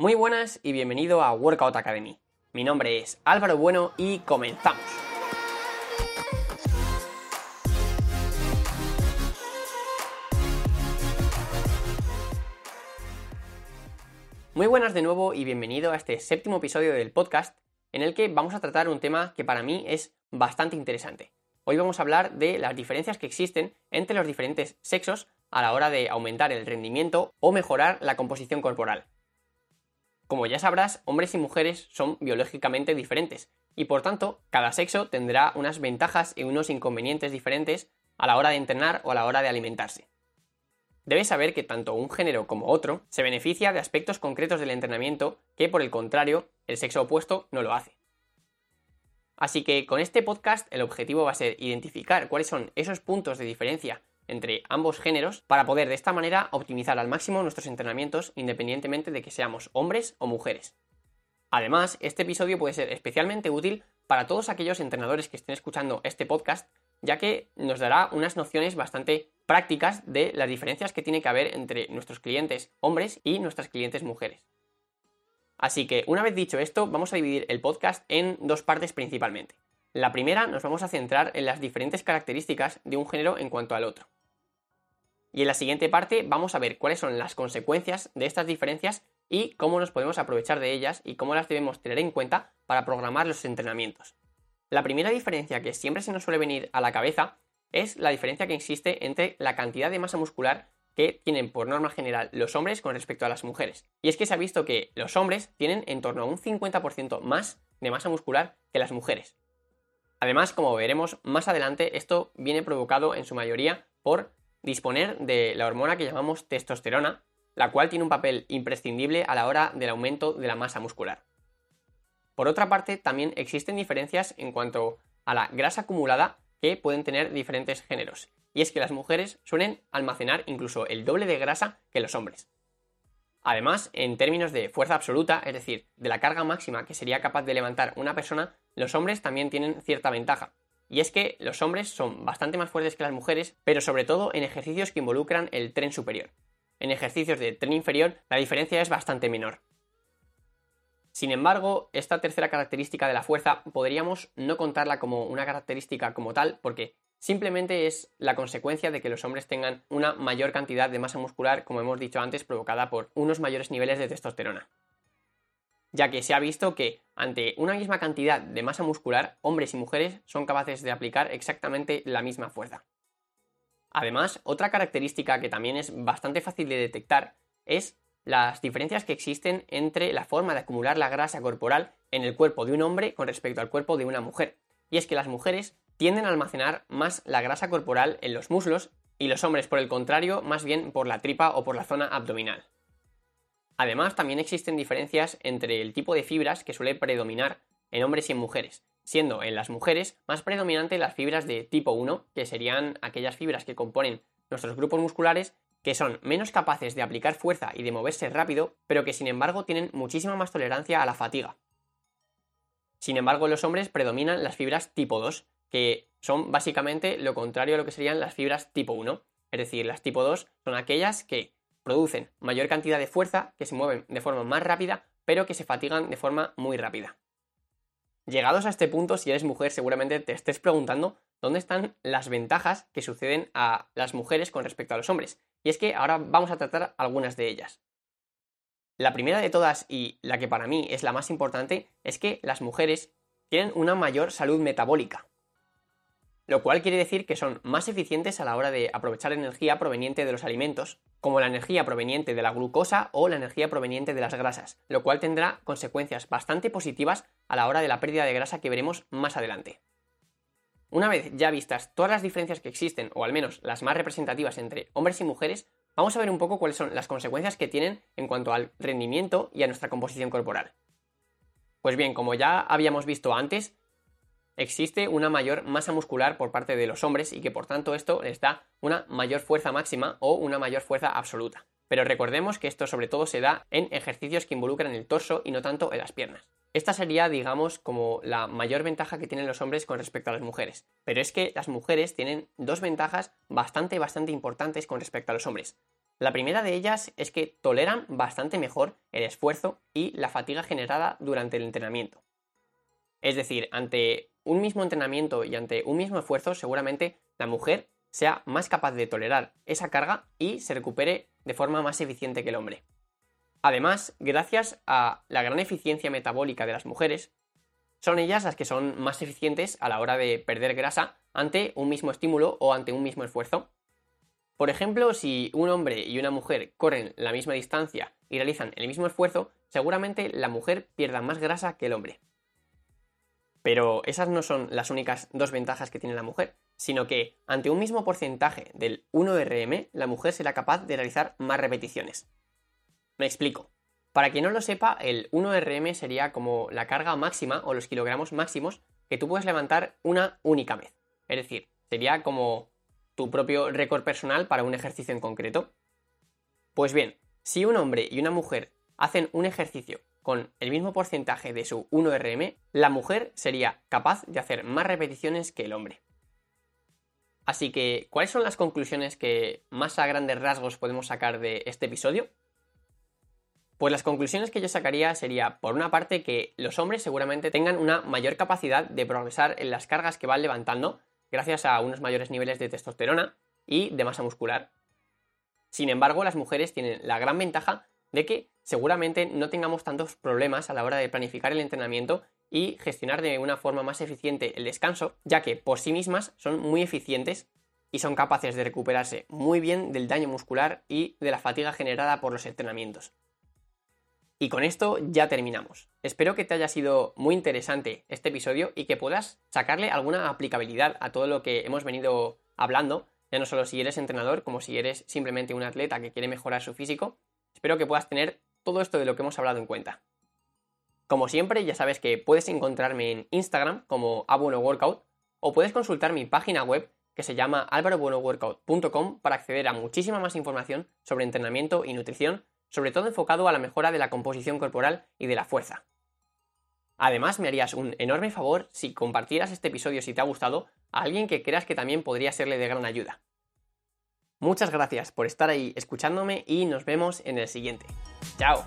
Muy buenas y bienvenido a Workout Academy. Mi nombre es Álvaro Bueno y comenzamos. Muy buenas de nuevo y bienvenido a este séptimo episodio del podcast en el que vamos a tratar un tema que para mí es bastante interesante. Hoy vamos a hablar de las diferencias que existen entre los diferentes sexos a la hora de aumentar el rendimiento o mejorar la composición corporal. Como ya sabrás, hombres y mujeres son biológicamente diferentes y por tanto cada sexo tendrá unas ventajas y unos inconvenientes diferentes a la hora de entrenar o a la hora de alimentarse. Debes saber que tanto un género como otro se beneficia de aspectos concretos del entrenamiento que por el contrario el sexo opuesto no lo hace. Así que con este podcast el objetivo va a ser identificar cuáles son esos puntos de diferencia entre ambos géneros para poder de esta manera optimizar al máximo nuestros entrenamientos independientemente de que seamos hombres o mujeres. Además, este episodio puede ser especialmente útil para todos aquellos entrenadores que estén escuchando este podcast, ya que nos dará unas nociones bastante prácticas de las diferencias que tiene que haber entre nuestros clientes hombres y nuestras clientes mujeres. Así que una vez dicho esto, vamos a dividir el podcast en dos partes principalmente. La primera nos vamos a centrar en las diferentes características de un género en cuanto al otro. Y en la siguiente parte vamos a ver cuáles son las consecuencias de estas diferencias y cómo nos podemos aprovechar de ellas y cómo las debemos tener en cuenta para programar los entrenamientos. La primera diferencia que siempre se nos suele venir a la cabeza es la diferencia que existe entre la cantidad de masa muscular que tienen por norma general los hombres con respecto a las mujeres. Y es que se ha visto que los hombres tienen en torno a un 50% más de masa muscular que las mujeres. Además, como veremos más adelante, esto viene provocado en su mayoría por disponer de la hormona que llamamos testosterona, la cual tiene un papel imprescindible a la hora del aumento de la masa muscular. Por otra parte, también existen diferencias en cuanto a la grasa acumulada que pueden tener diferentes géneros, y es que las mujeres suelen almacenar incluso el doble de grasa que los hombres. Además, en términos de fuerza absoluta, es decir, de la carga máxima que sería capaz de levantar una persona, los hombres también tienen cierta ventaja, y es que los hombres son bastante más fuertes que las mujeres, pero sobre todo en ejercicios que involucran el tren superior. En ejercicios de tren inferior la diferencia es bastante menor. Sin embargo, esta tercera característica de la fuerza podríamos no contarla como una característica como tal, porque simplemente es la consecuencia de que los hombres tengan una mayor cantidad de masa muscular, como hemos dicho antes, provocada por unos mayores niveles de testosterona ya que se ha visto que ante una misma cantidad de masa muscular, hombres y mujeres son capaces de aplicar exactamente la misma fuerza. Además, otra característica que también es bastante fácil de detectar es las diferencias que existen entre la forma de acumular la grasa corporal en el cuerpo de un hombre con respecto al cuerpo de una mujer. Y es que las mujeres tienden a almacenar más la grasa corporal en los muslos y los hombres, por el contrario, más bien por la tripa o por la zona abdominal. Además, también existen diferencias entre el tipo de fibras que suele predominar en hombres y en mujeres, siendo en las mujeres más predominante las fibras de tipo 1, que serían aquellas fibras que componen nuestros grupos musculares que son menos capaces de aplicar fuerza y de moverse rápido, pero que sin embargo tienen muchísima más tolerancia a la fatiga. Sin embargo, en los hombres predominan las fibras tipo 2, que son básicamente lo contrario a lo que serían las fibras tipo 1. Es decir, las tipo 2 son aquellas que producen mayor cantidad de fuerza, que se mueven de forma más rápida, pero que se fatigan de forma muy rápida. Llegados a este punto, si eres mujer, seguramente te estés preguntando dónde están las ventajas que suceden a las mujeres con respecto a los hombres. Y es que ahora vamos a tratar algunas de ellas. La primera de todas, y la que para mí es la más importante, es que las mujeres tienen una mayor salud metabólica lo cual quiere decir que son más eficientes a la hora de aprovechar energía proveniente de los alimentos, como la energía proveniente de la glucosa o la energía proveniente de las grasas, lo cual tendrá consecuencias bastante positivas a la hora de la pérdida de grasa que veremos más adelante. Una vez ya vistas todas las diferencias que existen, o al menos las más representativas entre hombres y mujeres, vamos a ver un poco cuáles son las consecuencias que tienen en cuanto al rendimiento y a nuestra composición corporal. Pues bien, como ya habíamos visto antes, existe una mayor masa muscular por parte de los hombres y que por tanto esto les da una mayor fuerza máxima o una mayor fuerza absoluta. Pero recordemos que esto sobre todo se da en ejercicios que involucran el torso y no tanto en las piernas. Esta sería, digamos, como la mayor ventaja que tienen los hombres con respecto a las mujeres. Pero es que las mujeres tienen dos ventajas bastante, bastante importantes con respecto a los hombres. La primera de ellas es que toleran bastante mejor el esfuerzo y la fatiga generada durante el entrenamiento. Es decir, ante un mismo entrenamiento y ante un mismo esfuerzo, seguramente la mujer sea más capaz de tolerar esa carga y se recupere de forma más eficiente que el hombre. Además, gracias a la gran eficiencia metabólica de las mujeres, son ellas las que son más eficientes a la hora de perder grasa ante un mismo estímulo o ante un mismo esfuerzo. Por ejemplo, si un hombre y una mujer corren la misma distancia y realizan el mismo esfuerzo, seguramente la mujer pierda más grasa que el hombre. Pero esas no son las únicas dos ventajas que tiene la mujer, sino que ante un mismo porcentaje del 1RM, la mujer será capaz de realizar más repeticiones. Me explico. Para quien no lo sepa, el 1RM sería como la carga máxima o los kilogramos máximos que tú puedes levantar una única vez. Es decir, sería como tu propio récord personal para un ejercicio en concreto. Pues bien, si un hombre y una mujer hacen un ejercicio con el mismo porcentaje de su 1RM, la mujer sería capaz de hacer más repeticiones que el hombre. Así que, ¿cuáles son las conclusiones que más a grandes rasgos podemos sacar de este episodio? Pues las conclusiones que yo sacaría sería, por una parte, que los hombres seguramente tengan una mayor capacidad de progresar en las cargas que van levantando, gracias a unos mayores niveles de testosterona y de masa muscular. Sin embargo, las mujeres tienen la gran ventaja de que seguramente no tengamos tantos problemas a la hora de planificar el entrenamiento y gestionar de una forma más eficiente el descanso, ya que por sí mismas son muy eficientes y son capaces de recuperarse muy bien del daño muscular y de la fatiga generada por los entrenamientos. Y con esto ya terminamos. Espero que te haya sido muy interesante este episodio y que puedas sacarle alguna aplicabilidad a todo lo que hemos venido hablando, ya no solo si eres entrenador, como si eres simplemente un atleta que quiere mejorar su físico. Espero que puedas tener todo esto de lo que hemos hablado en cuenta. Como siempre, ya sabes que puedes encontrarme en Instagram como Workout o puedes consultar mi página web que se llama alvarobuenoworkout.com para acceder a muchísima más información sobre entrenamiento y nutrición sobre todo enfocado a la mejora de la composición corporal y de la fuerza. Además, me harías un enorme favor si compartieras este episodio si te ha gustado a alguien que creas que también podría serle de gran ayuda. Muchas gracias por estar ahí escuchándome y nos vemos en el siguiente. ¡Chao!